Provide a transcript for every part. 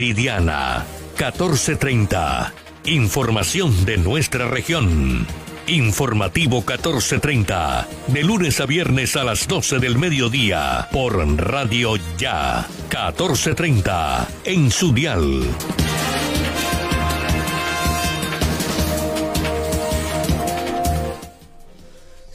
Meridiana 1430. Información de nuestra región. Informativo 1430. De lunes a viernes a las 12 del mediodía. Por Radio Ya. 1430. En su dial.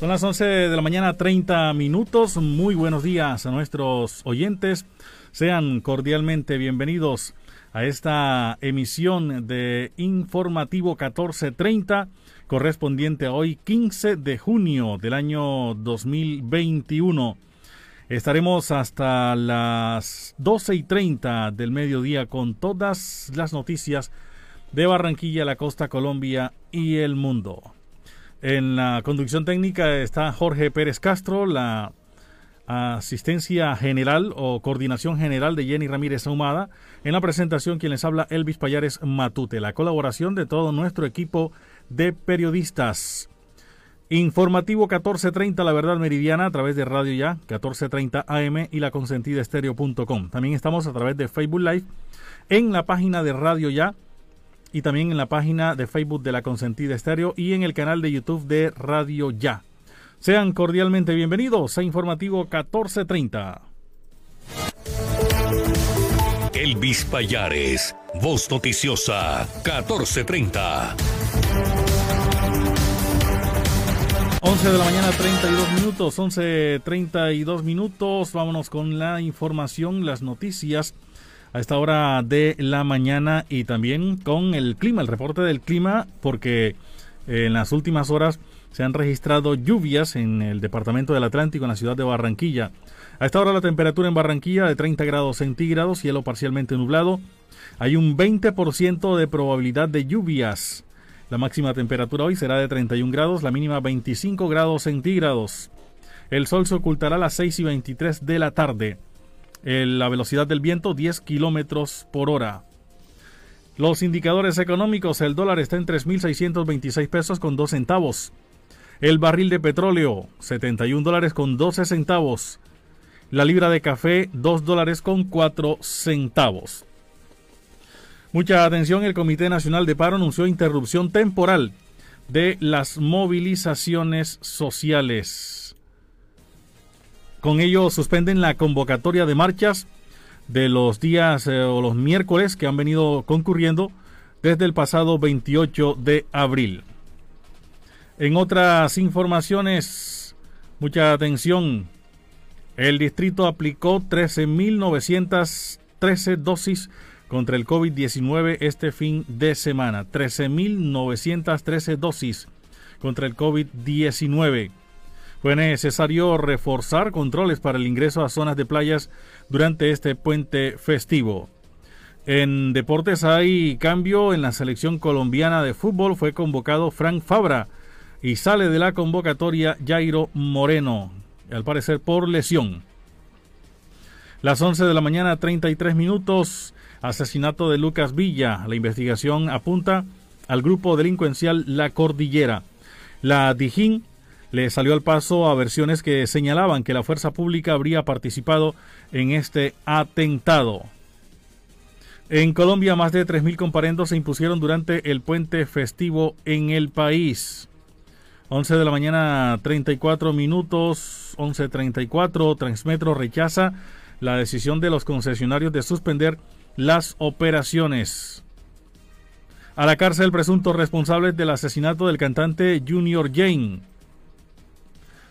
Son las 11 de la mañana, 30 minutos. Muy buenos días a nuestros oyentes. Sean cordialmente bienvenidos a esta emisión de Informativo 1430, correspondiente a hoy 15 de junio del año 2021. Estaremos hasta las 12 y 30 del mediodía con todas las noticias de Barranquilla, la costa Colombia y el mundo. En la conducción técnica está Jorge Pérez Castro, la asistencia general o coordinación general de Jenny Ramírez Ahumada. En la presentación, quien les habla, Elvis Payares Matute. La colaboración de todo nuestro equipo de periodistas. Informativo 1430 La Verdad Meridiana a través de Radio Ya, 1430 AM y la consentida estéreo.com. También estamos a través de Facebook Live en la página de Radio Ya y también en la página de Facebook de la Consentida Estéreo y en el canal de YouTube de Radio Ya. Sean cordialmente bienvenidos a Informativo 1430. Elvis Payares, Voz Noticiosa 1430. 11 de la mañana, 32 minutos, 11.32 minutos. Vámonos con la información, las noticias a esta hora de la mañana y también con el clima, el reporte del clima, porque en las últimas horas se han registrado lluvias en el departamento del Atlántico, en la ciudad de Barranquilla. A esta hora la temperatura en Barranquilla de 30 grados centígrados, cielo parcialmente nublado. Hay un 20% de probabilidad de lluvias. La máxima temperatura hoy será de 31 grados, la mínima 25 grados centígrados. El sol se ocultará a las 6 y 23 de la tarde la velocidad del viento 10 kilómetros por hora. Los indicadores económicos, el dólar está en 3.626 pesos con 2 centavos. El barril de petróleo, 71 dólares con 12 centavos. La libra de café, 2 dólares con 4 centavos. Mucha atención, el Comité Nacional de Paro anunció interrupción temporal de las movilizaciones sociales. Con ello suspenden la convocatoria de marchas de los días eh, o los miércoles que han venido concurriendo desde el pasado 28 de abril. En otras informaciones, mucha atención, el distrito aplicó 13.913 dosis contra el COVID-19 este fin de semana. 13.913 dosis contra el COVID-19. Fue necesario reforzar controles para el ingreso a zonas de playas durante este puente festivo. En deportes hay cambio en la selección colombiana de fútbol. Fue convocado Frank Fabra y sale de la convocatoria Jairo Moreno, al parecer por lesión. Las 11 de la mañana, 33 minutos. Asesinato de Lucas Villa. La investigación apunta al grupo delincuencial La Cordillera. La Dijín le salió al paso a versiones que señalaban que la fuerza pública habría participado en este atentado. En Colombia, más de 3.000 comparendos se impusieron durante el puente festivo en el país. 11 de la mañana, 34 minutos, 11.34, Transmetro rechaza la decisión de los concesionarios de suspender las operaciones. A la cárcel presuntos responsables del asesinato del cantante Junior Jane.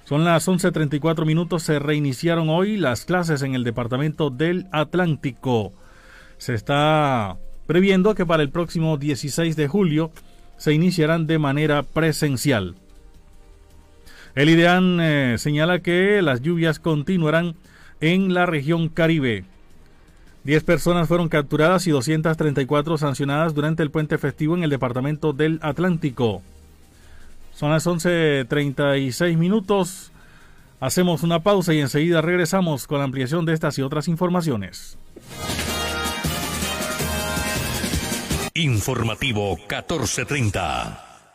Son las 11.34 minutos. Se reiniciaron hoy las clases en el departamento del Atlántico. Se está previendo que para el próximo 16 de julio se iniciarán de manera presencial. El IDEAN eh, señala que las lluvias continuarán en la región Caribe. 10 personas fueron capturadas y 234 sancionadas durante el puente festivo en el departamento del Atlántico. Son las 11.36 minutos. Hacemos una pausa y enseguida regresamos con la ampliación de estas y otras informaciones. Informativo 1430.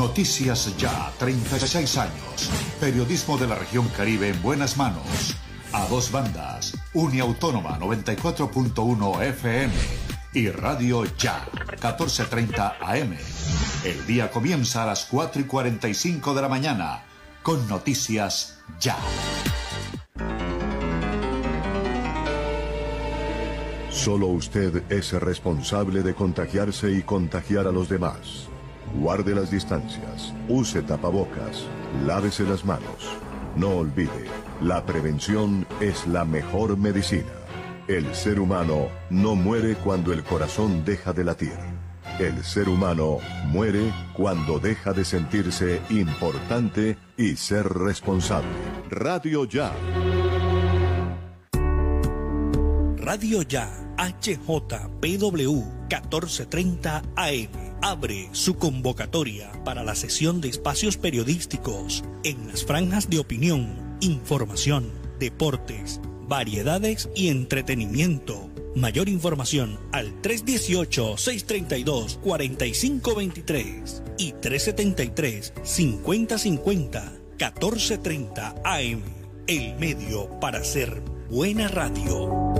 Noticias Ya, 36 años. Periodismo de la región Caribe en buenas manos. A dos bandas. Uniautónoma 94.1 FM y Radio Ya, 14.30 AM. El día comienza a las 4 y 45 de la mañana con Noticias Ya. Solo usted es responsable de contagiarse y contagiar a los demás. Guarde las distancias, use tapabocas, lávese las manos. No olvide, la prevención es la mejor medicina. El ser humano no muere cuando el corazón deja de latir. El ser humano muere cuando deja de sentirse importante y ser responsable. Radio Ya. Radio Ya, HJPW 1430 AM abre su convocatoria para la sesión de espacios periodísticos en las franjas de opinión, información, deportes, variedades y entretenimiento. Mayor información al 318-632-4523 y 373-5050 1430 AM. El medio para hacer buena radio.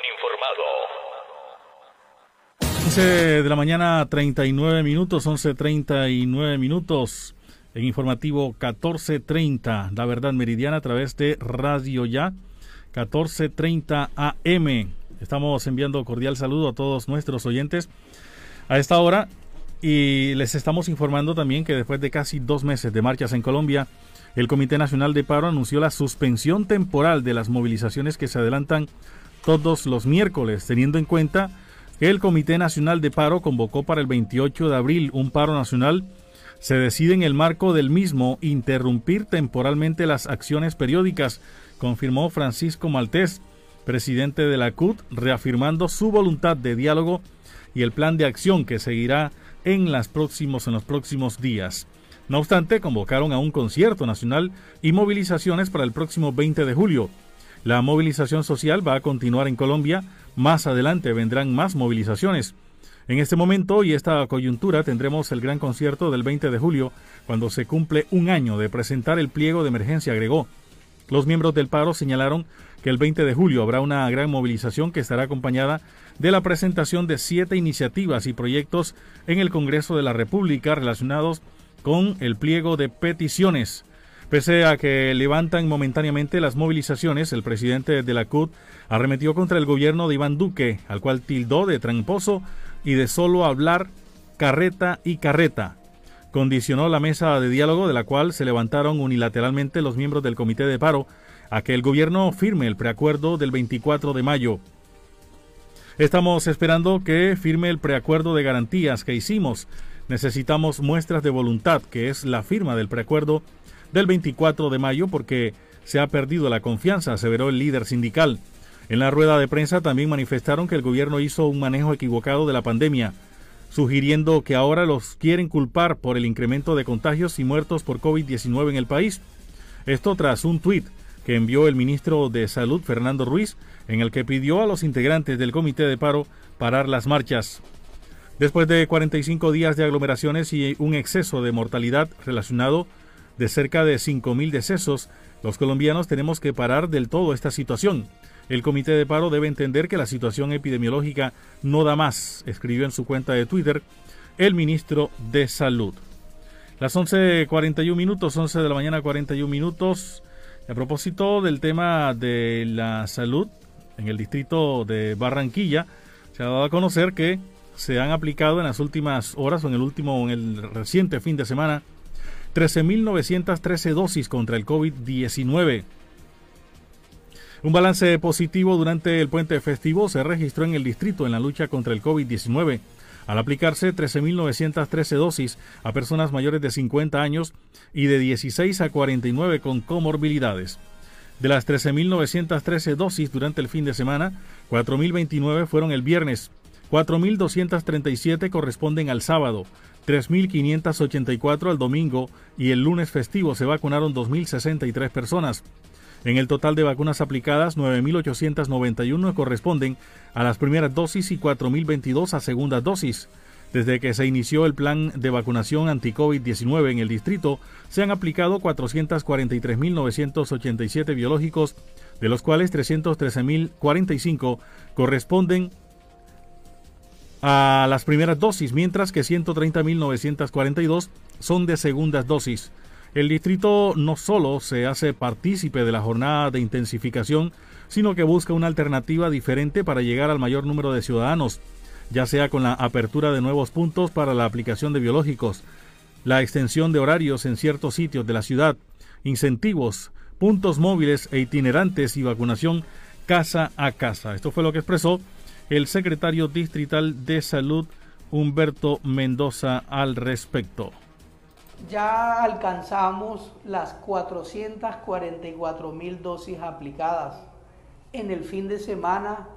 11 de la mañana, 39 minutos, 11.39 minutos. En informativo 1430, la verdad meridiana a través de Radio Ya, 1430 AM. Estamos enviando cordial saludo a todos nuestros oyentes a esta hora y les estamos informando también que después de casi dos meses de marchas en Colombia, el Comité Nacional de Paro anunció la suspensión temporal de las movilizaciones que se adelantan todos los miércoles, teniendo en cuenta el Comité Nacional de Paro convocó para el 28 de abril un paro nacional. Se decide en el marco del mismo interrumpir temporalmente las acciones periódicas, confirmó Francisco Maltés, presidente de la CUT, reafirmando su voluntad de diálogo y el plan de acción que seguirá en, en los próximos días. No obstante, convocaron a un concierto nacional y movilizaciones para el próximo 20 de julio. La movilización social va a continuar en Colombia más adelante vendrán más movilizaciones. En este momento y esta coyuntura tendremos el gran concierto del 20 de julio, cuando se cumple un año de presentar el pliego de emergencia, agregó. Los miembros del paro señalaron que el 20 de julio habrá una gran movilización que estará acompañada de la presentación de siete iniciativas y proyectos en el Congreso de la República relacionados con el pliego de peticiones. Pese a que levantan momentáneamente las movilizaciones, el presidente de la CUT arremetió contra el gobierno de Iván Duque, al cual tildó de tramposo y de solo hablar carreta y carreta. condicionó la mesa de diálogo de la cual se levantaron unilateralmente los miembros del comité de paro a que el gobierno firme el preacuerdo del 24 de mayo. Estamos esperando que firme el preacuerdo de garantías que hicimos. Necesitamos muestras de voluntad, que es la firma del preacuerdo del 24 de mayo, porque se ha perdido la confianza, aseveró el líder sindical. En la rueda de prensa también manifestaron que el gobierno hizo un manejo equivocado de la pandemia, sugiriendo que ahora los quieren culpar por el incremento de contagios y muertos por COVID-19 en el país. Esto tras un tuit que envió el ministro de Salud, Fernando Ruiz, en el que pidió a los integrantes del comité de paro parar las marchas. Después de 45 días de aglomeraciones y un exceso de mortalidad relacionado de cerca de 5.000 decesos, los colombianos tenemos que parar del todo esta situación. El comité de paro debe entender que la situación epidemiológica no da más, escribió en su cuenta de Twitter el ministro de Salud. Las 11.41 minutos, 11 de la mañana 41 minutos. A propósito del tema de la salud en el distrito de Barranquilla, se ha dado a conocer que se han aplicado en las últimas horas o en el último, en el reciente fin de semana, 13.913 dosis contra el COVID-19. Un balance positivo durante el puente festivo se registró en el distrito en la lucha contra el COVID-19 al aplicarse 13.913 dosis a personas mayores de 50 años y de 16 a 49 con comorbilidades. De las 13.913 dosis durante el fin de semana, 4.029 fueron el viernes, 4.237 corresponden al sábado, 3.584 al domingo y el lunes festivo se vacunaron 2.063 personas. En el total de vacunas aplicadas, 9.891 corresponden a las primeras dosis y 4.022 a segunda dosis. Desde que se inició el plan de vacunación anti-COVID-19 en el distrito, se han aplicado 443.987 biológicos, de los cuales 313.045 corresponden a las primeras dosis, mientras que 130.942 son de segundas dosis. El distrito no solo se hace partícipe de la jornada de intensificación, sino que busca una alternativa diferente para llegar al mayor número de ciudadanos, ya sea con la apertura de nuevos puntos para la aplicación de biológicos, la extensión de horarios en ciertos sitios de la ciudad, incentivos, puntos móviles e itinerantes y vacunación casa a casa. Esto fue lo que expresó el secretario distrital de salud Humberto Mendoza al respecto. Ya alcanzamos las 444 mil dosis aplicadas. En el fin de semana,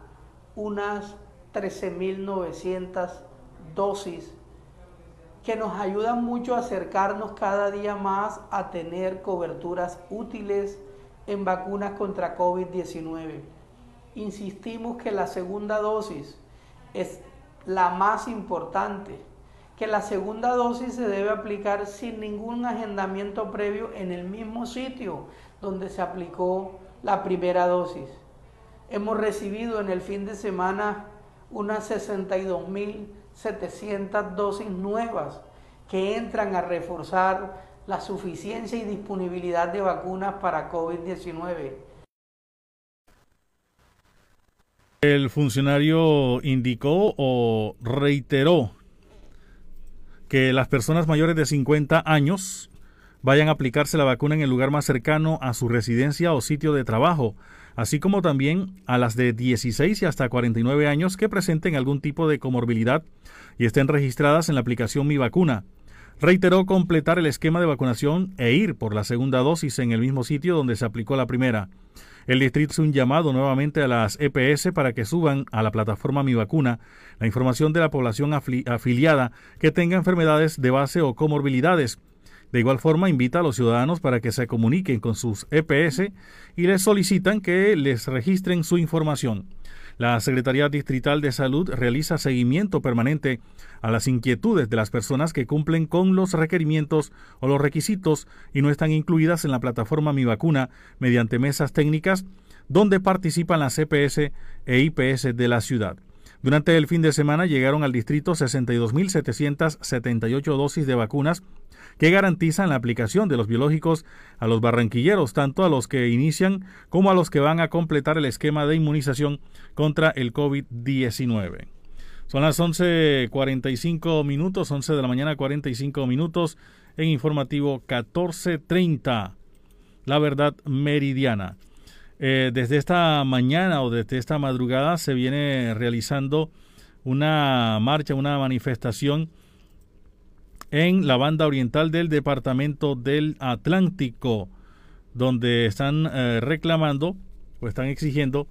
unas 13.900 dosis que nos ayudan mucho a acercarnos cada día más a tener coberturas útiles en vacunas contra COVID-19 insistimos que la segunda dosis es la más importante, que la segunda dosis se debe aplicar sin ningún agendamiento previo en el mismo sitio donde se aplicó la primera dosis. Hemos recibido en el fin de semana unas 62.700 dosis nuevas que entran a reforzar la suficiencia y disponibilidad de vacunas para COVID-19 El funcionario indicó o reiteró que las personas mayores de 50 años vayan a aplicarse la vacuna en el lugar más cercano a su residencia o sitio de trabajo, así como también a las de 16 y hasta 49 años que presenten algún tipo de comorbilidad y estén registradas en la aplicación Mi Vacuna. Reiteró completar el esquema de vacunación e ir por la segunda dosis en el mismo sitio donde se aplicó la primera. El distrito hizo un llamado nuevamente a las EPS para que suban a la plataforma Mi Vacuna la información de la población afiliada que tenga enfermedades de base o comorbilidades. De igual forma, invita a los ciudadanos para que se comuniquen con sus EPS y les solicitan que les registren su información. La Secretaría Distrital de Salud realiza seguimiento permanente a las inquietudes de las personas que cumplen con los requerimientos o los requisitos y no están incluidas en la plataforma Mi Vacuna mediante mesas técnicas donde participan las CPS e IPS de la ciudad. Durante el fin de semana llegaron al distrito 62.778 dosis de vacunas que garantizan la aplicación de los biológicos a los barranquilleros, tanto a los que inician como a los que van a completar el esquema de inmunización contra el COVID-19. Son las 11.45 minutos, 11 de la mañana 45 minutos en informativo 1430, la verdad meridiana. Eh, desde esta mañana o desde esta madrugada se viene realizando una marcha, una manifestación en la banda oriental del departamento del Atlántico, donde están eh, reclamando o están exigiendo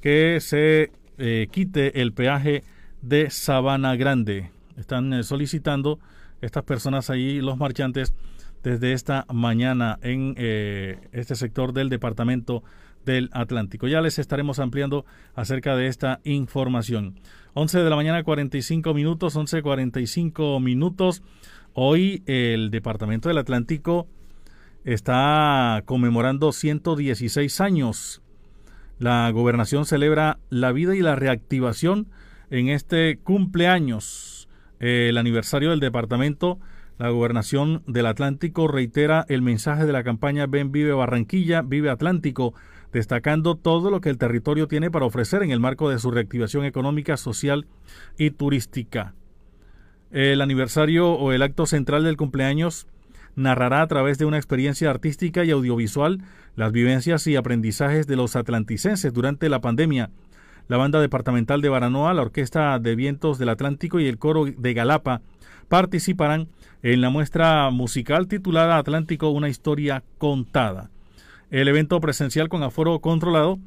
que se eh, quite el peaje de Sabana Grande. Están eh, solicitando estas personas ahí, los marchantes, desde esta mañana en este sector del departamento del Atlántico. Ya les estaremos ampliando acerca de esta información. 11 de la mañana 45 minutos, 11.45 minutos. Hoy el Departamento del Atlántico está conmemorando 116 años. La gobernación celebra la vida y la reactivación en este cumpleaños. El aniversario del departamento, la gobernación del Atlántico reitera el mensaje de la campaña Ven Vive Barranquilla, Vive Atlántico, destacando todo lo que el territorio tiene para ofrecer en el marco de su reactivación económica, social y turística. El aniversario o el acto central del cumpleaños narrará a través de una experiencia artística y audiovisual las vivencias y aprendizajes de los atlanticenses durante la pandemia. La banda departamental de Baranoa, la Orquesta de Vientos del Atlántico y el coro de Galapa participarán en la muestra musical titulada Atlántico, una historia contada. El evento presencial con aforo controlado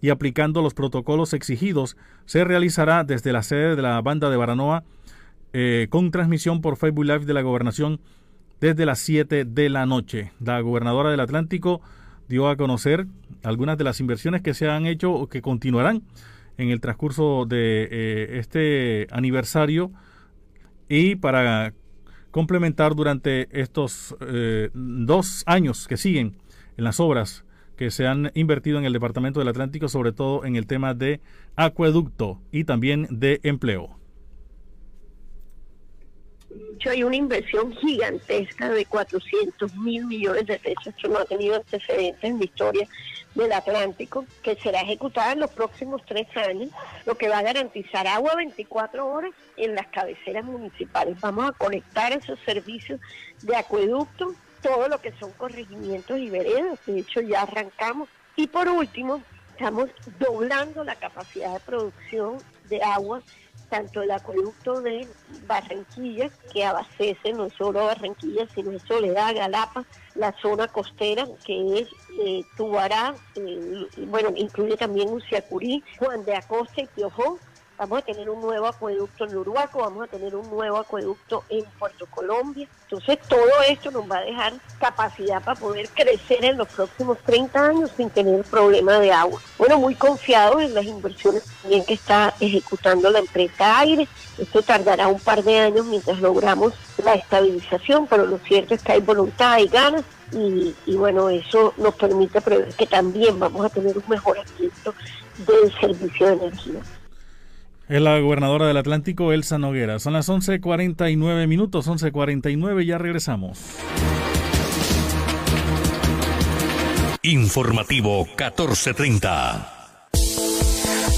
y aplicando los protocolos exigidos se realizará desde la sede de la banda de Baranoa eh, con transmisión por Facebook Live de la gobernación desde las 7 de la noche. La gobernadora del Atlántico dio a conocer algunas de las inversiones que se han hecho o que continuarán en el transcurso de eh, este aniversario y para complementar durante estos eh, dos años que siguen en las obras que se han invertido en el Departamento del Atlántico, sobre todo en el tema de acueducto y también de empleo hay una inversión gigantesca de 400 mil millones de pesos que no ha tenido antecedentes en la historia del Atlántico, que será ejecutada en los próximos tres años, lo que va a garantizar agua 24 horas en las cabeceras municipales. Vamos a conectar esos servicios de acueducto, todo lo que son corregimientos y veredas, de hecho ya arrancamos. Y por último, estamos doblando la capacidad de producción de agua tanto el acueducto de Barranquilla, que abastece no solo Barranquilla, sino Soledad, Galapa, la zona costera, que es eh, Tubará, eh, bueno, incluye también Uciacurí, Juan de Acosta y Piojón, vamos a tener un nuevo acueducto en Uruguaco, vamos a tener un nuevo acueducto en Puerto Colombia. Entonces todo esto nos va a dejar capacidad para poder crecer en los próximos 30 años sin tener problema de agua. Bueno, muy confiados en las inversiones también que está ejecutando la empresa Aire. Esto tardará un par de años mientras logramos la estabilización, pero lo cierto es que hay voluntad y ganas y, bueno, eso nos permite prever que también vamos a tener un mejoramiento del servicio de energía. Es la gobernadora del Atlántico, Elsa Noguera. Son las 11.49 minutos, 11.49, ya regresamos. Informativo 1430.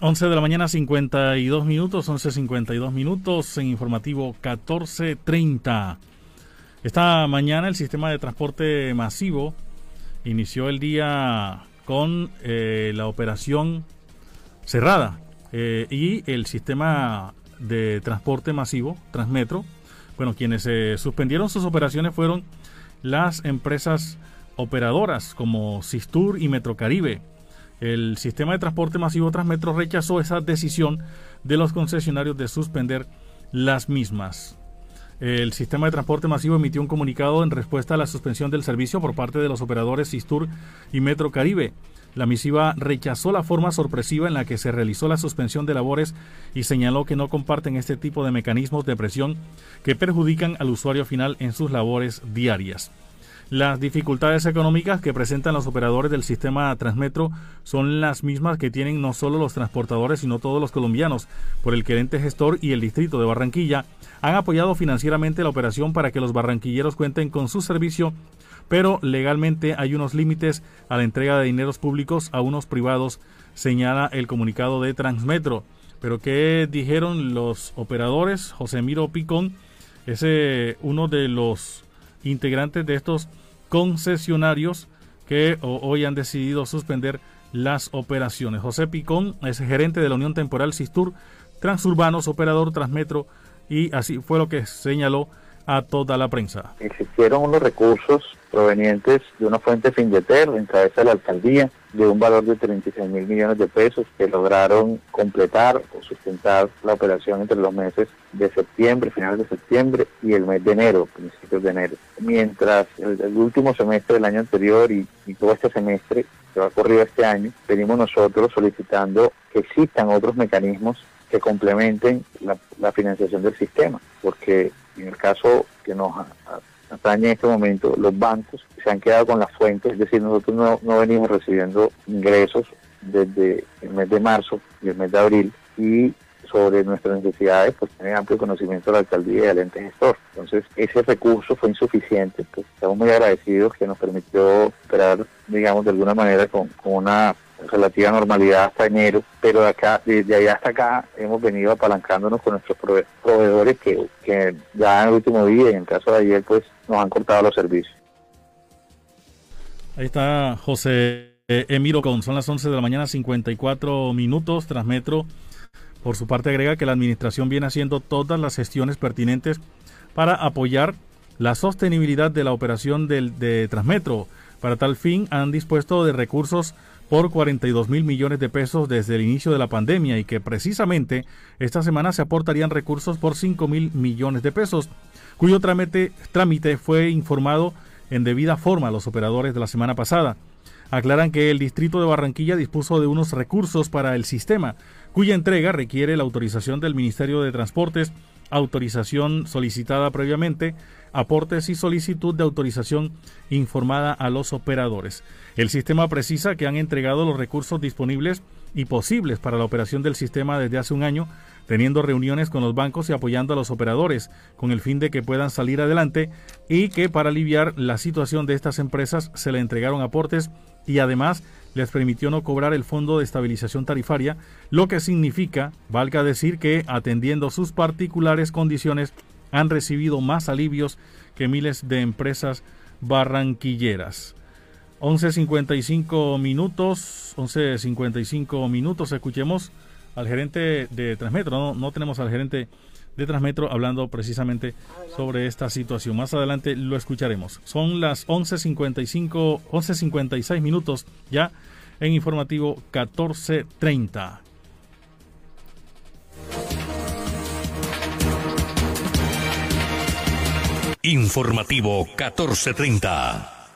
11 de la mañana, 52 minutos, 11.52 minutos en informativo 14.30. Esta mañana el sistema de transporte masivo inició el día con eh, la operación cerrada eh, y el sistema de transporte masivo, Transmetro, bueno, quienes eh, suspendieron sus operaciones fueron las empresas operadoras como Sistur y Metrocaribe el sistema de transporte masivo Transmetro rechazó esa decisión de los concesionarios de suspender las mismas. El sistema de transporte masivo emitió un comunicado en respuesta a la suspensión del servicio por parte de los operadores Sistur y Metro Caribe. La misiva rechazó la forma sorpresiva en la que se realizó la suspensión de labores y señaló que no comparten este tipo de mecanismos de presión que perjudican al usuario final en sus labores diarias. Las dificultades económicas que presentan los operadores del sistema Transmetro son las mismas que tienen no solo los transportadores, sino todos los colombianos. Por el querente gestor y el distrito de Barranquilla han apoyado financieramente la operación para que los barranquilleros cuenten con su servicio, pero legalmente hay unos límites a la entrega de dineros públicos a unos privados, señala el comunicado de Transmetro. Pero ¿qué dijeron los operadores? José Miro Picón es uno de los integrantes de estos concesionarios que hoy han decidido suspender las operaciones. José Picón es gerente de la Unión Temporal Sistur Transurbanos, operador Transmetro, y así fue lo que señaló a toda la prensa. Existieron unos recursos provenientes de una fuente Findeter, en cabeza de la alcaldía, de un valor de 36 mil millones de pesos que lograron completar o sustentar la operación entre los meses de septiembre, finales de septiembre y el mes de enero, principios de enero. Mientras el, último semestre del año anterior y, todo este semestre que va a ocurrir este año, venimos nosotros solicitando que existan otros mecanismos que complementen la financiación del sistema, porque en el caso que nos atañe en este momento, los bancos se han quedado con las fuentes, es decir, nosotros no, no venimos recibiendo ingresos desde el mes de marzo y el mes de abril y sobre nuestras necesidades, pues tiene amplio conocimiento de la alcaldía y del ente gestor. Entonces, ese recurso fue insuficiente, pues estamos muy agradecidos que nos permitió operar, digamos, de alguna manera con una relativa normalidad hasta enero, pero de acá, desde allá hasta acá hemos venido apalancándonos con nuestros proveedores que, que ya en el último día y en el caso de ayer pues nos han cortado los servicios. Ahí está José Emiro con, son las 11 de la mañana 54 minutos, Transmetro por su parte agrega que la administración viene haciendo todas las gestiones pertinentes para apoyar la sostenibilidad de la operación del, de Transmetro. Para tal fin han dispuesto de recursos por 42 mil millones de pesos desde el inicio de la pandemia y que precisamente esta semana se aportarían recursos por 5 mil millones de pesos, cuyo trámite, trámite fue informado en debida forma a los operadores de la semana pasada. Aclaran que el distrito de Barranquilla dispuso de unos recursos para el sistema, cuya entrega requiere la autorización del Ministerio de Transportes, autorización solicitada previamente, aportes y solicitud de autorización informada a los operadores. El sistema precisa que han entregado los recursos disponibles y posibles para la operación del sistema desde hace un año, teniendo reuniones con los bancos y apoyando a los operadores con el fin de que puedan salir adelante y que para aliviar la situación de estas empresas se le entregaron aportes y además les permitió no cobrar el fondo de estabilización tarifaria, lo que significa, valga decir, que atendiendo sus particulares condiciones han recibido más alivios que miles de empresas barranquilleras. 11.55 minutos, 11.55 minutos, escuchemos al gerente de Transmetro, no, no tenemos al gerente de Transmetro hablando precisamente sobre esta situación. Más adelante lo escucharemos. Son las 11.55, 11.56 minutos ya en informativo 14.30. Informativo 1430.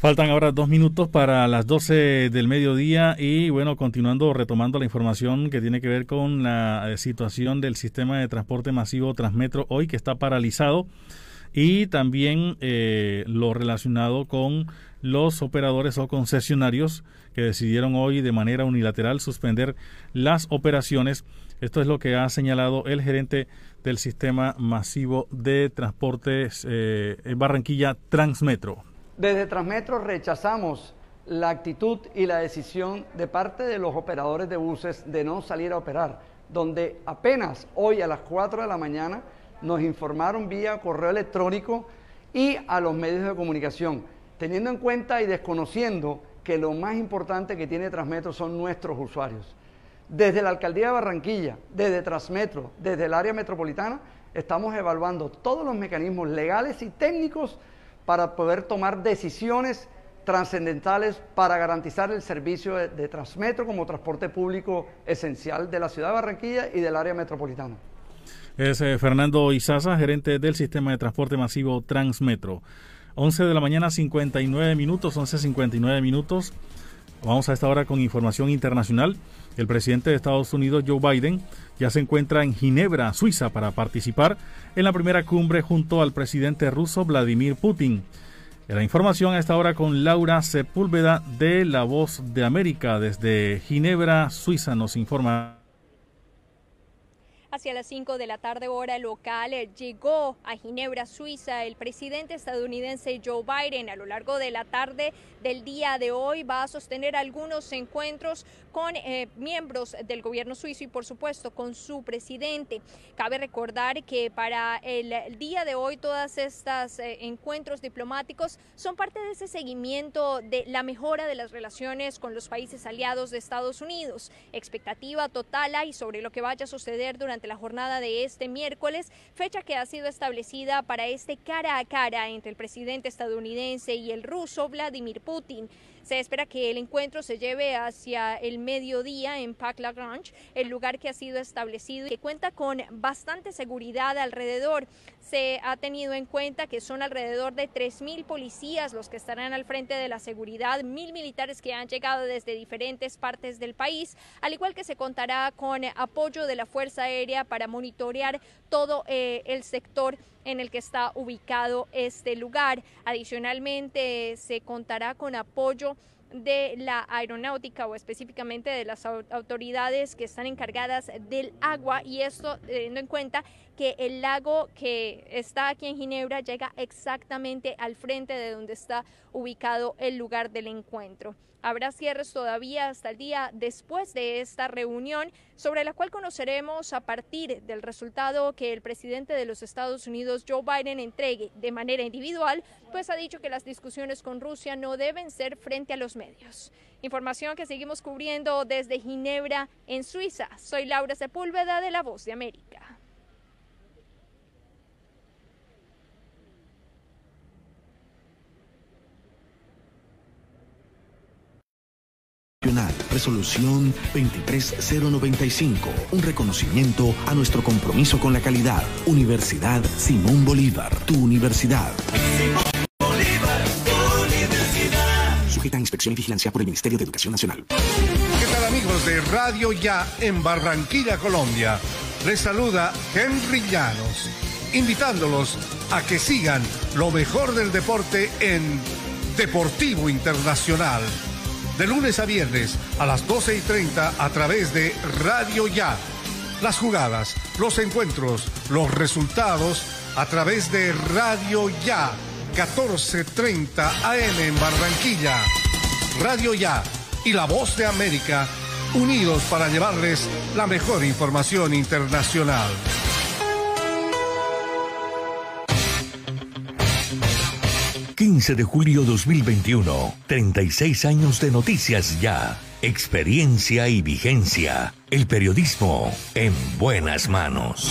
Faltan ahora dos minutos para las 12 del mediodía y bueno, continuando, retomando la información que tiene que ver con la eh, situación del sistema de transporte masivo Transmetro hoy que está paralizado y también eh, lo relacionado con los operadores o concesionarios que decidieron hoy de manera unilateral suspender las operaciones. Esto es lo que ha señalado el gerente del sistema masivo de transportes eh, Barranquilla Transmetro. Desde Transmetro rechazamos la actitud y la decisión de parte de los operadores de buses de no salir a operar, donde apenas hoy a las 4 de la mañana nos informaron vía correo electrónico y a los medios de comunicación, teniendo en cuenta y desconociendo que lo más importante que tiene Transmetro son nuestros usuarios. Desde la Alcaldía de Barranquilla, desde Transmetro, desde el área metropolitana, estamos evaluando todos los mecanismos legales y técnicos para poder tomar decisiones trascendentales para garantizar el servicio de, Transmetro como transporte público esencial de la ciudad de Barranquilla y del área metropolitana. Es eh, Fernando Izaza, gerente del sistema de transporte masivo Transmetro. 11 de la mañana, 59 minutos, 11.59 minutos. Vamos a esta hora con información internacional. El presidente de Estados Unidos, Joe Biden, ya se encuentra en Ginebra, Suiza, para participar en la primera cumbre junto al presidente ruso Vladimir Putin. La información a esta hora con Laura Sepúlveda de La Voz de América desde Ginebra, Suiza, nos informa Hacia las 5 de la tarde hora local eh, llegó a Ginebra, Suiza, el presidente estadounidense Joe Biden. A lo largo de la tarde del día de hoy va a sostener algunos encuentros con eh, miembros del gobierno suizo y por supuesto con su presidente. Cabe recordar que para el, día de hoy todas estas eh, encuentros diplomáticos son parte de ese seguimiento de la mejora de las relaciones con los países aliados de Estados Unidos. Expectativa total hay sobre lo que vaya a suceder durante la jornada de este miércoles, fecha que ha sido establecida para este cara a cara entre el presidente estadounidense y el ruso Vladimir Putin. Se espera que el encuentro se lleve hacia el mediodía en Pac Lagrange, el lugar que ha sido establecido y que cuenta con bastante seguridad alrededor. Se ha tenido en cuenta que son alrededor de 3.000 policías los que estarán al frente de la seguridad, mil militares que han llegado desde diferentes partes del país, al igual que se contará con apoyo de la Fuerza Aérea para monitorear todo eh, el sector en el que está ubicado este lugar. Adicionalmente, se contará con apoyo de la aeronáutica o específicamente de las autoridades que están encargadas del agua y esto teniendo en cuenta que el lago que está aquí en Ginebra llega exactamente al frente de donde está ubicado el lugar del encuentro. Habrá cierres todavía hasta el día después de esta reunión, sobre la cual conoceremos a partir del resultado que el presidente de los Estados Unidos, Joe Biden, entregue de manera individual, pues ha dicho que las discusiones con Rusia no deben ser frente a los medios. Información que seguimos cubriendo desde Ginebra, en Suiza. Soy Laura Sepúlveda de La Voz de América. Resolución 23095. Un reconocimiento a nuestro compromiso con la calidad. Universidad Simón Bolívar. Tu universidad. Simón Bolívar, tu universidad. Sujeta a inspección y vigilancia por el Ministerio de Educación Nacional. ¿Qué tal amigos de Radio Ya en Barranquilla, Colombia? Les saluda Henry Llanos, invitándolos a que sigan lo mejor del deporte en Deportivo Internacional de lunes a viernes a las 12 y 30 a través de Radio Ya. Las jugadas, los encuentros, los resultados a través de Radio Ya. 14:30 AM en Barranquilla. Radio Ya y La Voz de América unidos para llevarles la mejor información internacional. 15 de julio 2021, 36 años de noticias ya, experiencia y vigencia. El periodismo en buenas manos.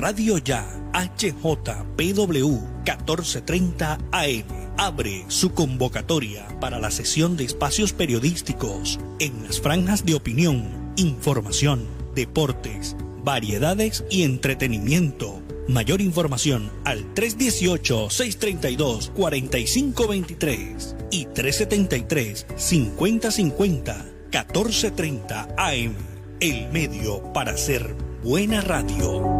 Radio Ya HJPW 1430 AM abre su convocatoria para la sesión de espacios periodísticos en las franjas de opinión, información, deportes, variedades y entretenimiento. Mayor información al 318-632-4523 y 373-5050 1430 AM. El medio para hacer buena radio.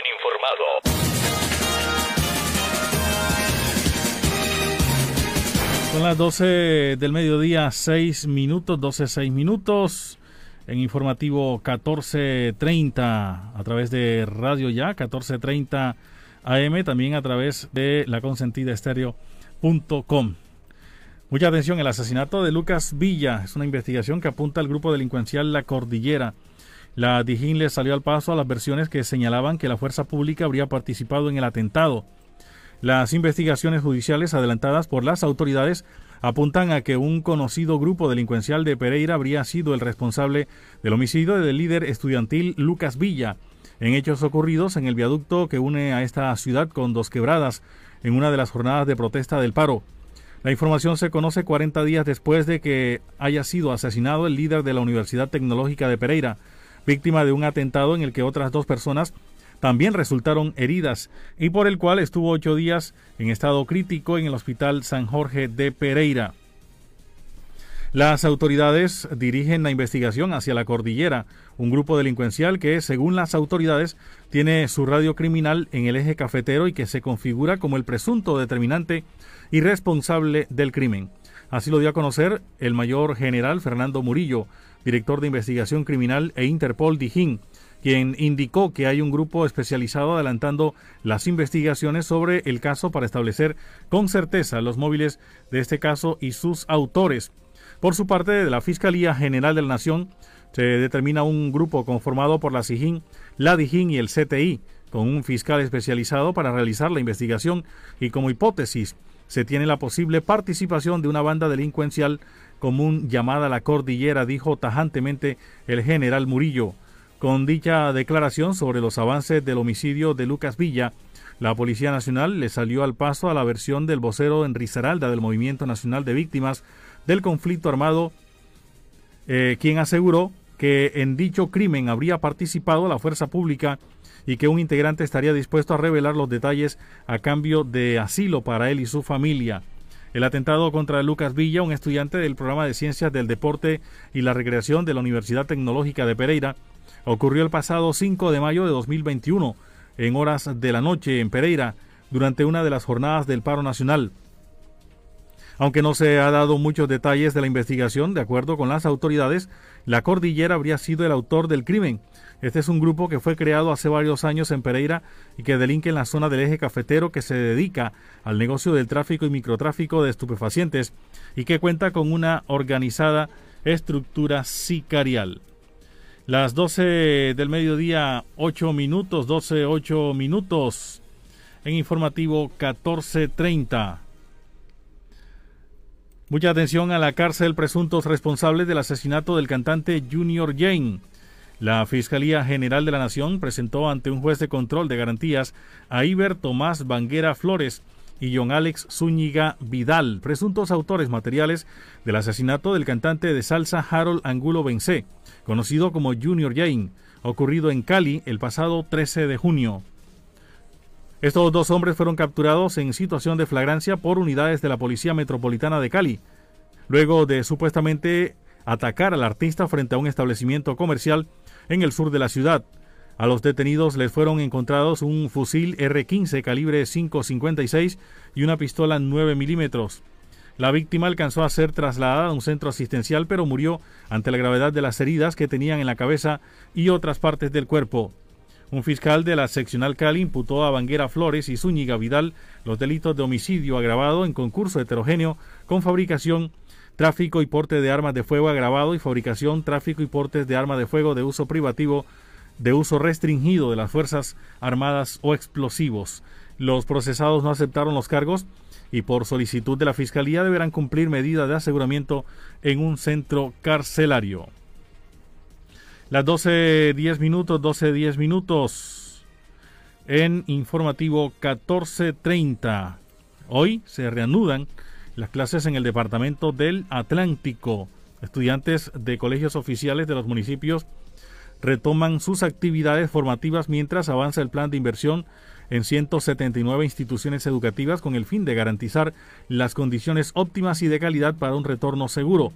Son las 12 del mediodía, 6 minutos, 12, 6 minutos. En informativo 1430 a través de Radio Ya, 1430 AM, también a través de la consentida estéreo.com. Mucha atención, el asesinato de Lucas Villa es una investigación que apunta al grupo delincuencial La Cordillera. La Dijín le salió al paso a las versiones que señalaban que la fuerza pública habría participado en el atentado. Las investigaciones judiciales adelantadas por las autoridades apuntan a que un conocido grupo delincuencial de Pereira habría sido el responsable del homicidio del líder estudiantil Lucas Villa, en hechos ocurridos en el viaducto que une a esta ciudad con Dos Quebradas en una de las jornadas de protesta del paro. La información se conoce 40 días después de que haya sido asesinado el líder de la Universidad Tecnológica de Pereira, víctima de un atentado en el que otras dos personas también resultaron heridas y por el cual estuvo ocho días en estado crítico en el Hospital San Jorge de Pereira. Las autoridades dirigen la investigación hacia la cordillera, un grupo delincuencial que, según las autoridades, tiene su radio criminal en el eje cafetero y que se configura como el presunto determinante y responsable del crimen. Así lo dio a conocer el mayor general Fernando Murillo, director de investigación criminal e Interpol Dijín, quien indicó que hay un grupo especializado adelantando las investigaciones sobre el caso para establecer con certeza los móviles de este caso y sus autores. Por su parte, de la Fiscalía General de la Nación se determina un grupo conformado por la SIJIN, la DIJIN y el CTI, con un fiscal especializado para realizar la investigación y como hipótesis se tiene la posible participación de una banda delincuencial común llamada la Cordillera, dijo tajantemente el general Murillo. Con dicha declaración sobre los avances del homicidio de Lucas Villa, la Policía Nacional le salió al paso a la versión del vocero en Risaralda del Movimiento Nacional de Víctimas del Conflicto Armado, eh, quien aseguró que en dicho crimen habría participado la fuerza pública y que un integrante estaría dispuesto a revelar los detalles a cambio de asilo para él y su familia. El atentado contra Lucas Villa, un estudiante del programa de Ciencias del Deporte y la Recreación de la Universidad Tecnológica de Pereira, ocurrió el pasado 5 de mayo de 2021, en horas de la noche en Pereira, durante una de las jornadas del paro nacional. Aunque no se ha dado muchos detalles de la investigación, de acuerdo con las autoridades, la cordillera habría sido el autor del crimen, este es un grupo que fue creado hace varios años en Pereira y que delinque en la zona del eje cafetero que se dedica al negocio del tráfico y microtráfico de estupefacientes y que cuenta con una organizada estructura sicarial. Las 12 del mediodía, 8 minutos, 12, 8 minutos en informativo 1430. Mucha atención a la cárcel presuntos responsables del asesinato del cantante Junior Jane. La Fiscalía General de la Nación presentó ante un juez de control de garantías a Iber Tomás Banguera Flores y John Alex Zúñiga Vidal, presuntos autores materiales del asesinato del cantante de salsa Harold Angulo Benzé, conocido como Junior Jane, ocurrido en Cali el pasado 13 de junio. Estos dos hombres fueron capturados en situación de flagrancia por unidades de la Policía Metropolitana de Cali, luego de supuestamente atacar al artista frente a un establecimiento comercial en el sur de la ciudad. A los detenidos les fueron encontrados un fusil R-15 calibre 5.56 y una pistola 9 milímetros. La víctima alcanzó a ser trasladada a un centro asistencial pero murió ante la gravedad de las heridas que tenían en la cabeza y otras partes del cuerpo. Un fiscal de la seccional Cali imputó a Banguera Flores y Zúñiga Vidal los delitos de homicidio agravado en concurso heterogéneo con fabricación, tráfico y porte de armas de fuego agravado y fabricación, tráfico y portes de armas de fuego de uso privativo, de uso restringido de las Fuerzas Armadas o explosivos. Los procesados no aceptaron los cargos y por solicitud de la Fiscalía deberán cumplir medidas de aseguramiento en un centro carcelario. Las 12.10 minutos, 12.10 minutos en informativo 14.30. Hoy se reanudan las clases en el departamento del Atlántico. Estudiantes de colegios oficiales de los municipios retoman sus actividades formativas mientras avanza el plan de inversión en 179 instituciones educativas con el fin de garantizar las condiciones óptimas y de calidad para un retorno seguro.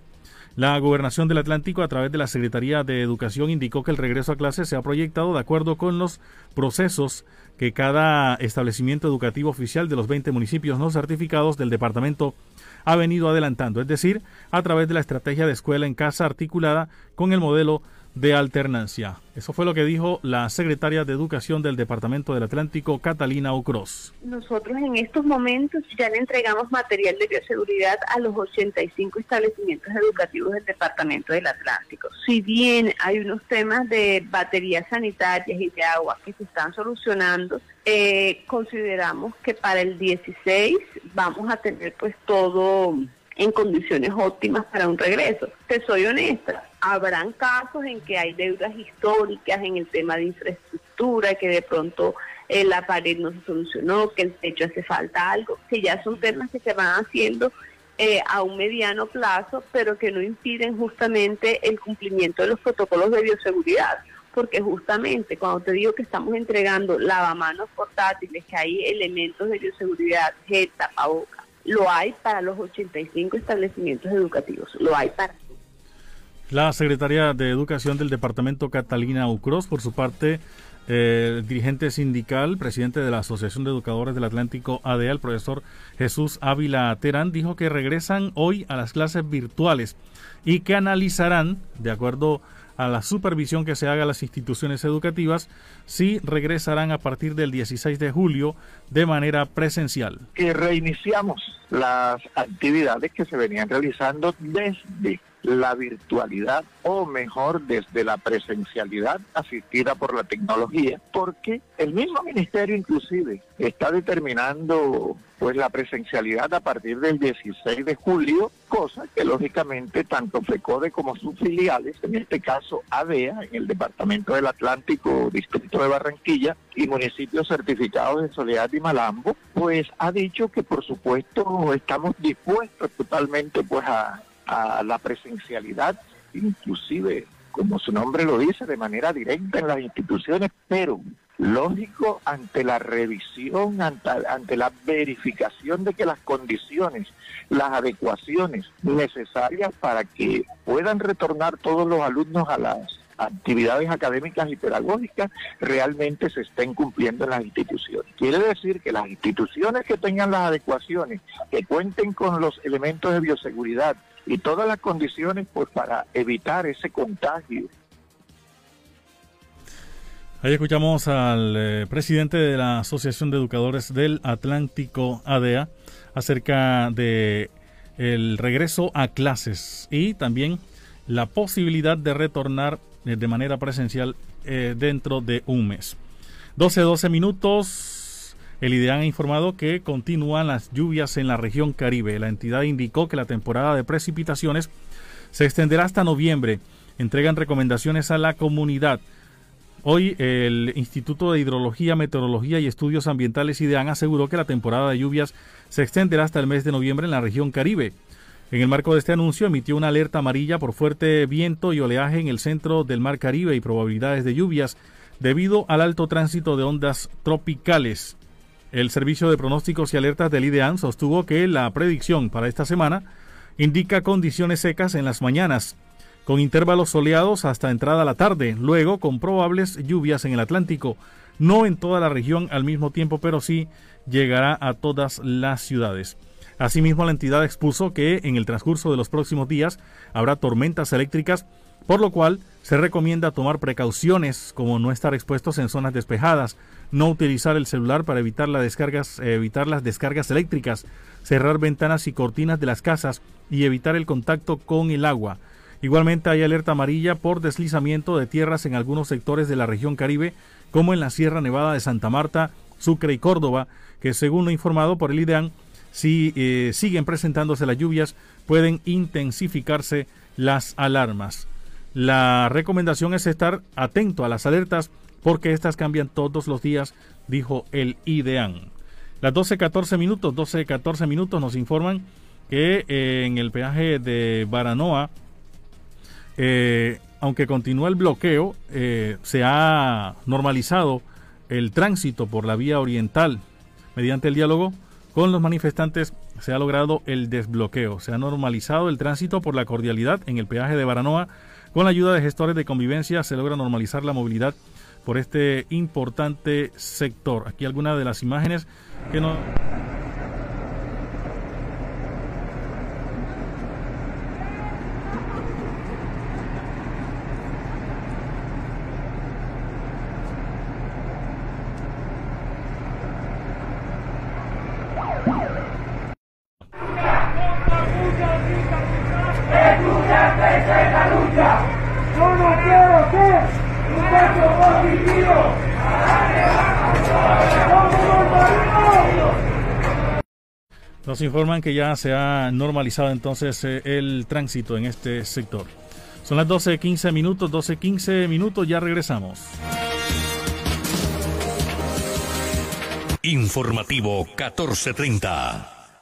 La Gobernación del Atlántico, a través de la Secretaría de Educación, indicó que el regreso a clases se ha proyectado de acuerdo con los procesos que cada establecimiento educativo oficial de los 20 municipios no certificados del departamento ha venido adelantando, es decir, a través de la estrategia de escuela en casa articulada con el modelo de alternancia. Eso fue lo que dijo la secretaria de Educación del Departamento del Atlántico, Catalina Ucros. Nosotros en estos momentos ya le entregamos material de bioseguridad a los 85 establecimientos educativos del Departamento del Atlántico. Si bien hay unos temas de baterías sanitarias y de agua que se están solucionando, eh, consideramos que para el 16 vamos a tener pues todo en condiciones óptimas para un regreso. Te soy honesta, habrán casos en que hay deudas históricas en el tema de infraestructura, que de pronto eh, la pared no se solucionó, que el techo hace falta algo, que ya son temas que se van haciendo eh, a un mediano plazo, pero que no impiden justamente el cumplimiento de los protocolos de bioseguridad. Porque justamente cuando te digo que estamos entregando lavamanos portátiles, que hay elementos de bioseguridad, gel, tapabocas, lo hay para los 85 establecimientos educativos, lo hay para la secretaria de Educación del Departamento Catalina Ucros, por su parte, el dirigente sindical, presidente de la Asociación de Educadores del Atlántico ADEA, el profesor Jesús Ávila Terán, dijo que regresan hoy a las clases virtuales y que analizarán, de acuerdo a la supervisión que se haga a las instituciones educativas si regresarán a partir del 16 de julio de manera presencial. Que reiniciamos las actividades que se venían realizando desde la virtualidad o mejor desde la presencialidad asistida por la tecnología, porque el mismo ministerio inclusive está determinando pues la presencialidad a partir del 16 de julio, cosa que lógicamente tanto FECODE como sus filiales, en este caso ADEA, en el Departamento del Atlántico, Distrito de Barranquilla y municipios certificados de Soledad y Malambo, pues ha dicho que por supuesto estamos dispuestos totalmente pues a a la presencialidad, inclusive, como su nombre lo dice, de manera directa en las instituciones, pero lógico ante la revisión, ante, ante, la verificación de que las condiciones, las adecuaciones necesarias para que puedan retornar todos los alumnos a las actividades académicas y pedagógicas realmente se estén cumpliendo en las instituciones. Quiere decir que las instituciones que tengan las adecuaciones, que cuenten con los elementos de bioseguridad, y todas las condiciones pues para evitar ese contagio. Ahí escuchamos al eh, presidente de la Asociación de Educadores del Atlántico ADEA acerca de el regreso a clases y también la posibilidad de retornar eh, de manera presencial eh, dentro de un mes. 12 12 minutos el IDEAN ha informado que continúan las lluvias en la región Caribe. La entidad indicó que la temporada de precipitaciones se extenderá hasta noviembre. Entregan recomendaciones a la comunidad. Hoy el Instituto de Hidrología, Meteorología y Estudios Ambientales IDEAN aseguró que la temporada de lluvias se extenderá hasta el mes de noviembre en la región Caribe. En el marco de este anuncio emitió una alerta amarilla por fuerte viento y oleaje en el centro del Mar Caribe y probabilidades de lluvias debido al alto tránsito de ondas tropicales. El Servicio de Pronósticos y Alertas del IDEAN sostuvo que la predicción para esta semana indica condiciones secas en las mañanas, con intervalos soleados hasta entrada a la tarde, luego con probables lluvias en el Atlántico, no en toda la región al mismo tiempo, pero sí llegará a todas las ciudades. Asimismo, la entidad expuso que en el transcurso de los próximos días habrá tormentas eléctricas, por lo cual se recomienda tomar precauciones como no estar expuestos en zonas despejadas, no utilizar el celular para evitar, las descargas, eh, evitar las descargas eléctricas, cerrar ventanas y cortinas de las casas y evitar el contacto con el agua. Igualmente hay alerta amarilla por deslizamiento de tierras en algunos sectores de la región Caribe, como en la Sierra Nevada de Santa Marta, Sucre y Córdoba, que según lo informado por el IDEAN, si eh, siguen presentándose las lluvias, pueden intensificarse las alarmas. La recomendación es estar atento a las alertas porque estas cambian todos los días, dijo el IDEAN. Las 12.14 minutos, 12.14 minutos nos informan que eh, en el peaje de Baranoa, eh, aunque continúa el bloqueo, eh, se ha normalizado el tránsito por la vía oriental. Mediante el diálogo con los manifestantes se ha logrado el desbloqueo. Se ha normalizado el tránsito por la cordialidad en el peaje de Baranoa. Con la ayuda de gestores de convivencia se logra normalizar la movilidad por este importante sector. Aquí algunas de las imágenes que nos... Nos informan que ya se ha normalizado entonces eh, el tránsito en este sector. Son las 12.15 minutos, 12.15 minutos, ya regresamos. Informativo 1430.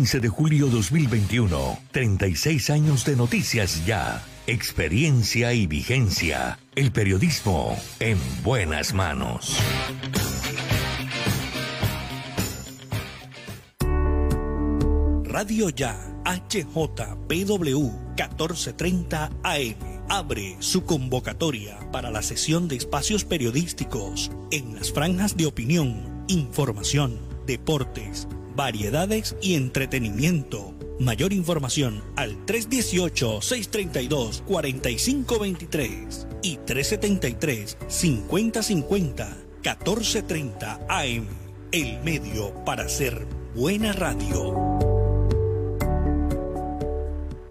15 de julio 2021. 36 años de noticias ya. Experiencia y vigencia. El periodismo en buenas manos. Radio Ya HJPW 1430 AM abre su convocatoria para la sesión de espacios periodísticos en las franjas de opinión, información, deportes, variedades y entretenimiento. Mayor información al 318-632-4523 y 373-5050 1430 AM. El medio para hacer buena radio.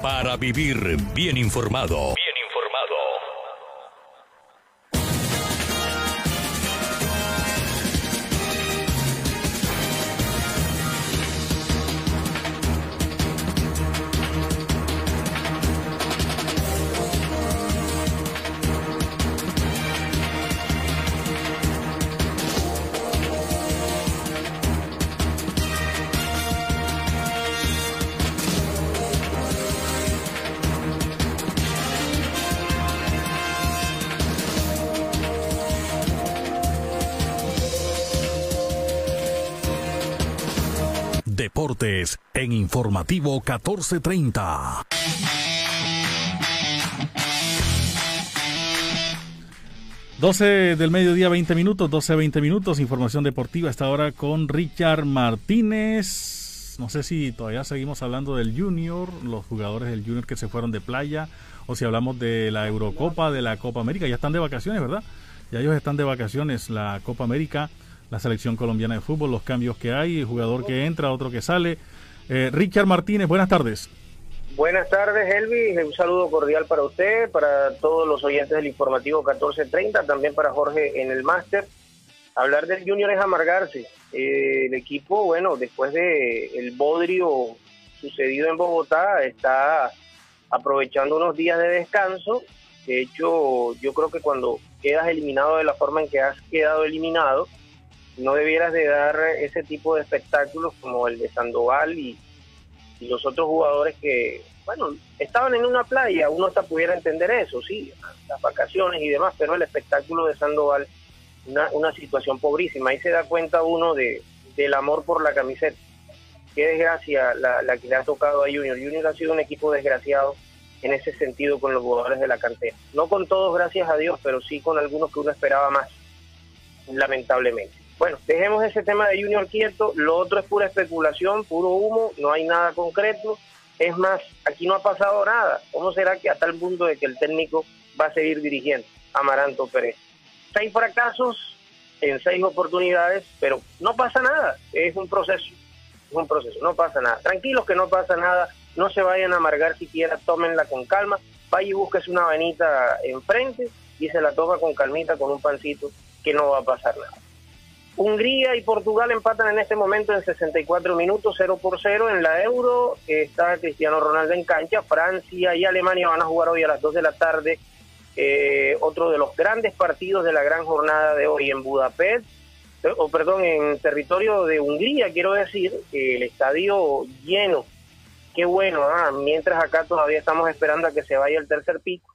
para vivir bien informado. Informativo 1430. ...12 del mediodía, 20 minutos, 12 20 minutos, información deportiva hasta ahora con Richard Martínez. No sé si todavía seguimos hablando del Junior, los jugadores del Junior que se fueron de playa, o si hablamos de la Eurocopa, de la Copa América, ya están de vacaciones, ¿verdad? Ya ellos están de vacaciones, la Copa América la selección colombiana de fútbol, los cambios que hay, el jugador que entra, otro que sale. Eh, Richard Martínez, buenas tardes. Buenas tardes, Elvis. Un saludo cordial para usted, para todos los oyentes del informativo 1430, también para Jorge en el máster. Hablar del Junior es amargarse. Eh, el equipo, bueno, después de el bodrio sucedido en Bogotá, está aprovechando unos días de descanso. De hecho, yo creo que cuando quedas eliminado de la forma en que has quedado eliminado, no debieras de dar ese tipo de espectáculos como el de Sandoval y, los otros jugadores que, bueno, estaban en una playa, uno hasta pudiera entender eso, sí, las vacaciones y demás, pero el espectáculo de Sandoval, una, una situación pobrísima, ahí se da cuenta uno de, del amor por la camiseta, qué desgracia la, la que le ha tocado a Junior. Junior ha sido un equipo desgraciado en ese sentido con los jugadores de la cantera. No con todos, gracias a Dios, pero sí con algunos que uno esperaba más, lamentablemente. Bueno, dejemos ese tema de Junior quieto, lo otro es pura especulación, puro humo, no hay nada concreto. Es más, aquí no ha pasado nada. ¿Cómo será que a tal punto de que el técnico va a seguir dirigiendo? Amaranto Pérez. Seis fracasos en seis oportunidades, pero no pasa nada, es un proceso, es un proceso, no pasa nada. Tranquilos que no pasa nada, no se vayan a amargar siquiera, tómenla con calma, vaya y búsquese una venita enfrente y se la toma con calmita con un pancito que no va a pasar nada. Hungría y Portugal empatan en este momento en 64 minutos, 0 por 0 en la Euro. Está Cristiano Ronaldo en cancha. Francia y Alemania van a jugar hoy a las 2 de la tarde. Eh, otro de los grandes partidos de la gran jornada de hoy en Budapest, eh, o perdón, en territorio de Hungría, quiero decir, el estadio lleno. Qué bueno, ah, mientras acá todavía estamos esperando a que se vaya el tercer pico.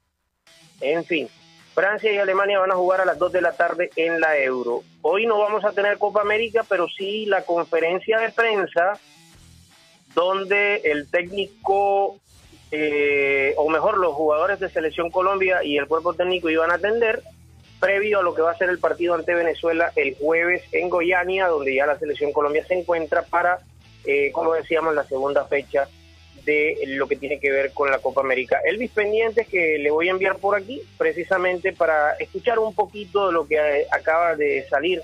En fin, Francia y Alemania van a jugar a las 2 de la tarde en la Euro. Hoy no vamos a tener Copa América, pero sí la conferencia de prensa donde el técnico, eh, o mejor, los jugadores de Selección Colombia y el cuerpo técnico iban a atender previo a lo que va a ser el partido ante Venezuela el jueves en Goiânia, donde ya la Selección Colombia se encuentra para, eh, como decíamos, la segunda fecha de lo que tiene que ver con la Copa América. Elvis pendientes que le voy a enviar por aquí precisamente para escuchar un poquito de lo que acaba de salir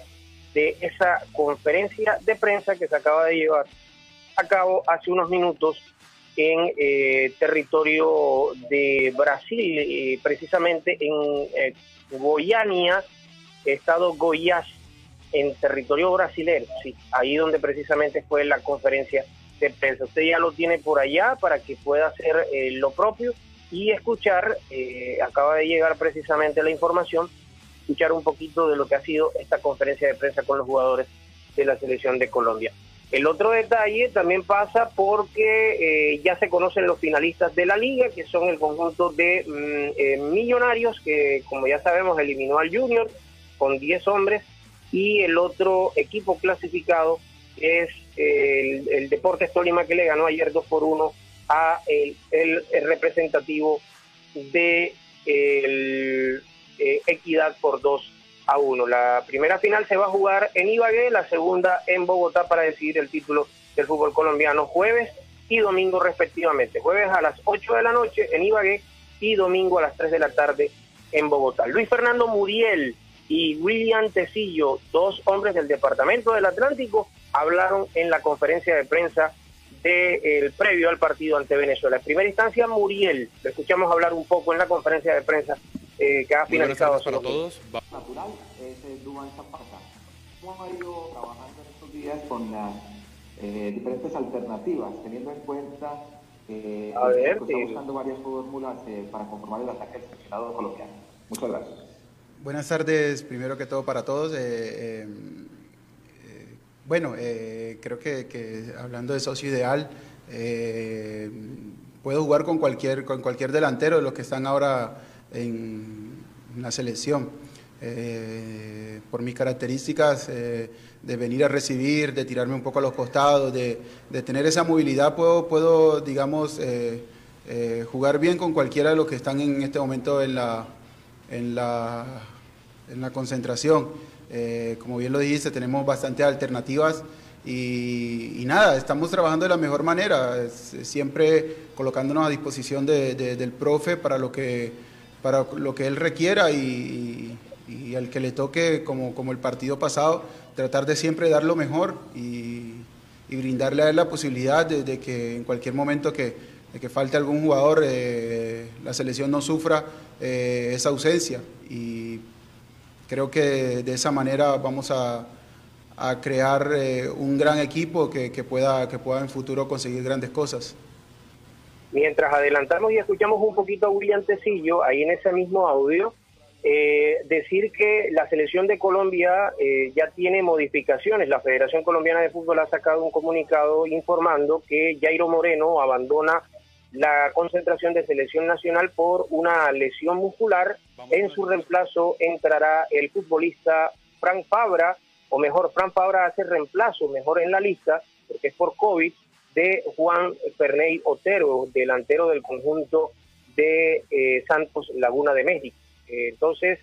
de esa conferencia de prensa que se acaba de llevar a cabo hace unos minutos en eh, territorio de Brasil, eh, precisamente en eh, Goiânia, estado Goiás, en territorio brasileño, sí, ahí donde precisamente fue la conferencia de prensa. Usted ya lo tiene por allá para que pueda hacer eh, lo propio y escuchar, eh, acaba de llegar precisamente la información, escuchar un poquito de lo que ha sido esta conferencia de prensa con los jugadores de la selección de Colombia. El otro detalle también pasa porque eh, ya se conocen los finalistas de la liga, que son el conjunto de mm, Millonarios, que como ya sabemos eliminó al Junior con 10 hombres, y el otro equipo clasificado es el, el Deportes Tolima que le ganó ayer 2 por 1 a el, el, representativo de el, eh, Equidad por 2 a 1. La primera final se va a jugar en Ibagué, la segunda en Bogotá para decidir el título del fútbol colombiano jueves y domingo respectivamente. Jueves a las 8 de la noche en Ibagué y domingo a las 3 de la tarde en Bogotá. Luis Fernando Muriel y William Tecillo, dos hombres del Departamento del Atlántico, hablaron en la conferencia de prensa del previo al partido ante Venezuela. En primera instancia, Muriel, le escuchamos hablar un poco en la conferencia de prensa eh, que ha finalizado. para todos. Natural es Dubán Zapata. ¿Cómo ha ido trabajando en estos días con las eh, diferentes alternativas, teniendo en cuenta que ver, está buscando varias fórmulas eh, para conformar el ataque del seleccionado colombiano? Muchas gracias. Buenas tardes, primero que todo para todos. Bueno, eh, creo que, hablando de socio ideal, eh, puedo jugar con cualquier, con cualquier delantero de los que están ahora en, la selección. Eh, por mis características de venir a recibir, de tirarme un poco a los costados, de, tener esa movilidad, puedo, puedo digamos, jugar bien con cualquiera de los que están en este momento en la, en la, en la concentración. Eh, como bien lo dijiste, tenemos bastantes alternativas y, nada, estamos trabajando de la mejor manera, siempre colocándonos a disposición del profe para lo que, para lo que él requiera y, y, al que le toque, como, como el partido pasado, tratar de siempre dar lo mejor y, brindarle a él la posibilidad de, que en cualquier momento que, que falte algún jugador, eh, la selección no sufra eh, esa ausencia. Y Creo que de esa manera vamos a, crear eh, un gran equipo que, pueda, que pueda en futuro conseguir grandes cosas. Mientras adelantamos y escuchamos un poquito a William Tecillo, ahí en ese mismo audio, eh, decir que la selección de Colombia eh, ya tiene modificaciones. La Federación Colombiana de Fútbol ha sacado un comunicado informando que Jairo Moreno abandona la concentración de selección nacional por una lesión muscular. En su reemplazo entrará el futbolista Frank Fabra, o mejor, Frank Fabra hace reemplazo, mejor en la lista, porque es por COVID, de Juan Ferney Otero, delantero del conjunto de eh, Santos Laguna de México. entonces,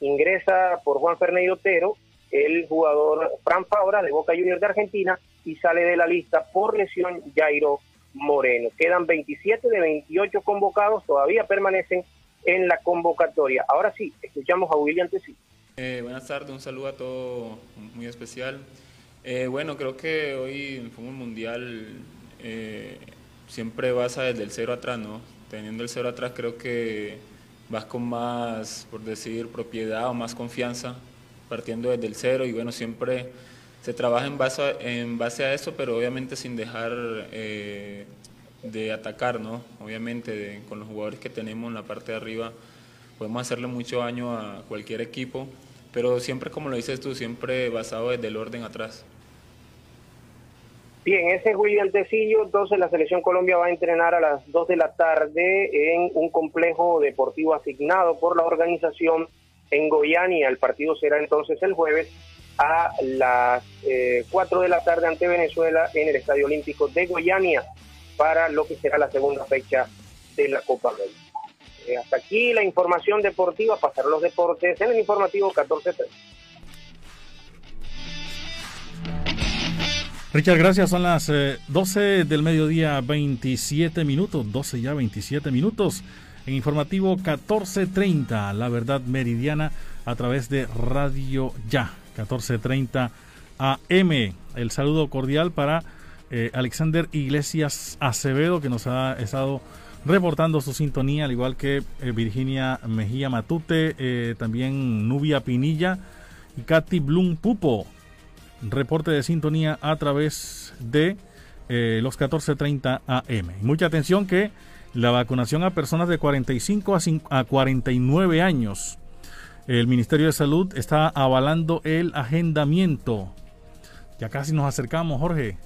ingresa por Juan Ferney Otero el jugador Fran Fabra de Boca Juniors de Argentina y sale de la lista por lesión Jairo Moreno. Quedan 27 de 28 convocados, todavía permanecen en la convocatoria. Ahora sí, escuchamos a William Tessi. Eh, buenas tardes, un saludo a todos muy especial. Eh, bueno, creo que hoy en fútbol mundial eh, siempre vas desde el cero atrás, ¿no? Teniendo el cero atrás creo que vas con más, por decir, propiedad o más confianza, partiendo desde el cero y bueno, siempre se trabaja en base a, en base a eso, pero obviamente sin dejar eh, de atacar, ¿no? Obviamente con los jugadores que tenemos en la parte de arriba podemos hacerle mucho daño a cualquier equipo, pero siempre como lo dices tú, siempre basado desde el orden atrás. Bien, ese es William Tecillo, entonces la Selección Colombia va a entrenar a las 2 de la tarde en un complejo deportivo asignado por la organización en Goiania. El partido será entonces el jueves a las 4 eh, de la tarde ante Venezuela en el Estadio Olímpico de Goiania para lo que será la segunda fecha de la Copa América. Eh, hasta aquí la información deportiva, pasar los deportes en el informativo 14.3. Richard, gracias. Son las 12 eh, del mediodía, 27 minutos, 12 ya, 27 minutos. En informativo 1430, la verdad meridiana a través de Radio Ya, 1430 AM. El saludo cordial para eh, Alexander Iglesias Acevedo, que nos ha estado reportando su sintonía, al igual que eh, Virginia Mejía Matute, también Nubia Pinilla y Katy Blum Pupo reporte de sintonía a través de eh, los 14.30 AM. Mucha atención que la vacunación a personas de 45 a, a 49 años, el Ministerio de Salud está avalando el agendamiento. Ya casi nos acercamos, Jorge.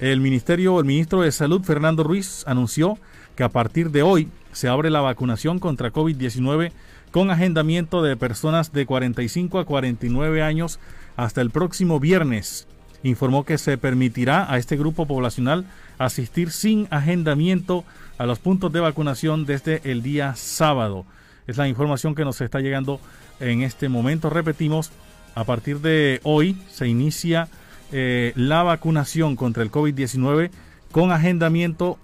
El Ministerio, el ministro de Salud, Fernando Ruiz, anunció que a partir de hoy se abre la vacunación contra COVID-19 con agendamiento de personas de 45 a 49 años hasta el próximo viernes. Informó que se permitirá a este grupo poblacional asistir sin agendamiento a los puntos de vacunación desde el día sábado. Es la información que nos está llegando en este momento. Repetimos, a partir de hoy se inicia eh, la vacunación contra el COVID-19 con agendamiento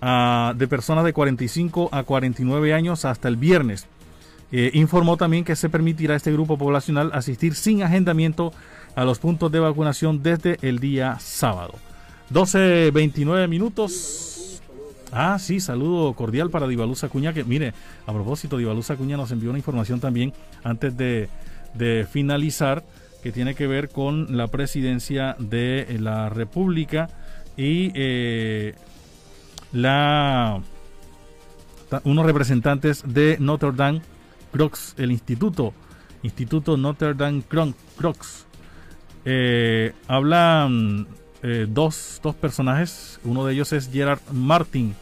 ah, de personas de 45 a 49 años hasta el viernes. Eh, informó también que se permitirá a este grupo poblacional asistir sin agendamiento a los puntos de vacunación desde el día sábado. 12.29 minutos. Ah, sí, saludo cordial para Divaluz Acuña, que mire, a propósito, Divaluz Acuña nos envió una información también antes de, finalizar, que tiene que ver con la presidencia de la República y eh, la unos representantes de Notre Dame Crocs, el instituto, Instituto Notre Dame Crocs. Eh, hablan eh, dos, dos personajes, uno de ellos es Gerard Martin.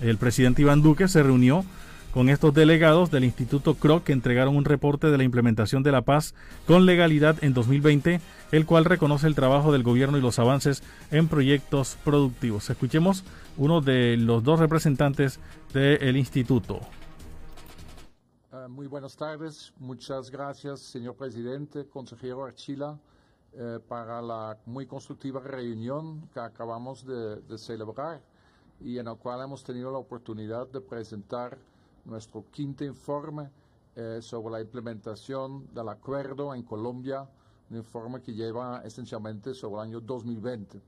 El presidente Iván Duque se reunió con estos delegados del Instituto Croc que entregaron un reporte de la implementación de la paz con legalidad en 2020, el cual reconoce el trabajo del gobierno y los avances en proyectos productivos. Escuchemos uno de los dos representantes del instituto. Eh, muy buenas tardes. Muchas gracias, señor presidente, consejero Archila, eh, para la muy constructiva reunión que acabamos de, celebrar y en la cual hemos tenido la oportunidad de presentar nuestro quinto informe eh, sobre la implementación del acuerdo en Colombia, un informe que lleva esencialmente sobre el año 2020.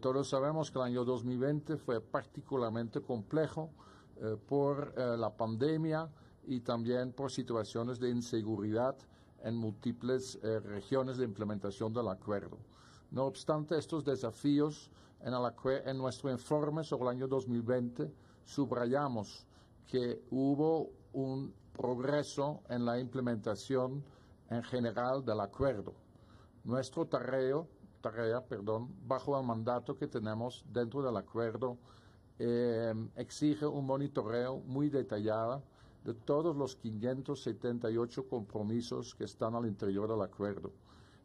todos sabemos que el año 2020 fue particularmente complejo por la pandemia, y también por situaciones de inseguridad en múltiples eh, regiones de implementación del acuerdo. No obstante estos desafíos, en, nuestro informe sobre el año 2020 subrayamos que hubo un progreso en la implementación en general del acuerdo. Nuestro tarea, tarea perdón, bajo el mandato que tenemos dentro del acuerdo eh, exige un monitoreo muy detallado de todos los 578 compromisos que están al interior del acuerdo.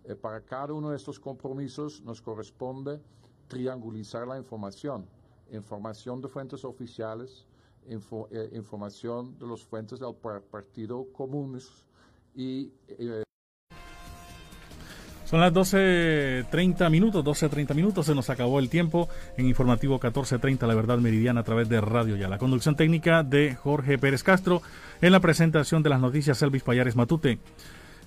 Eh, para cada uno de estos compromisos nos corresponde triangulizar la información, información de fuentes oficiales, eh, información de los fuentes del Partido Comunes y... Eh, son las 12.30 minutos, 12.30 minutos, se nos acabó el tiempo en informativo 14.30, la verdad meridiana a través de Radio Ya. La conducción técnica de Jorge Pérez Castro en la presentación de las noticias Elvis Payares Matute.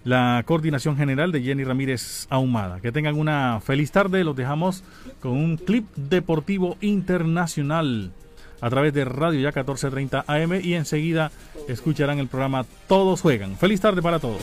La coordinación general de Jenny Ramírez Ahumada. Que tengan una feliz tarde, los dejamos con un clip deportivo internacional a través de Radio Ya 14.30 AM y enseguida escucharán el programa Todos Juegan. Feliz tarde para todos.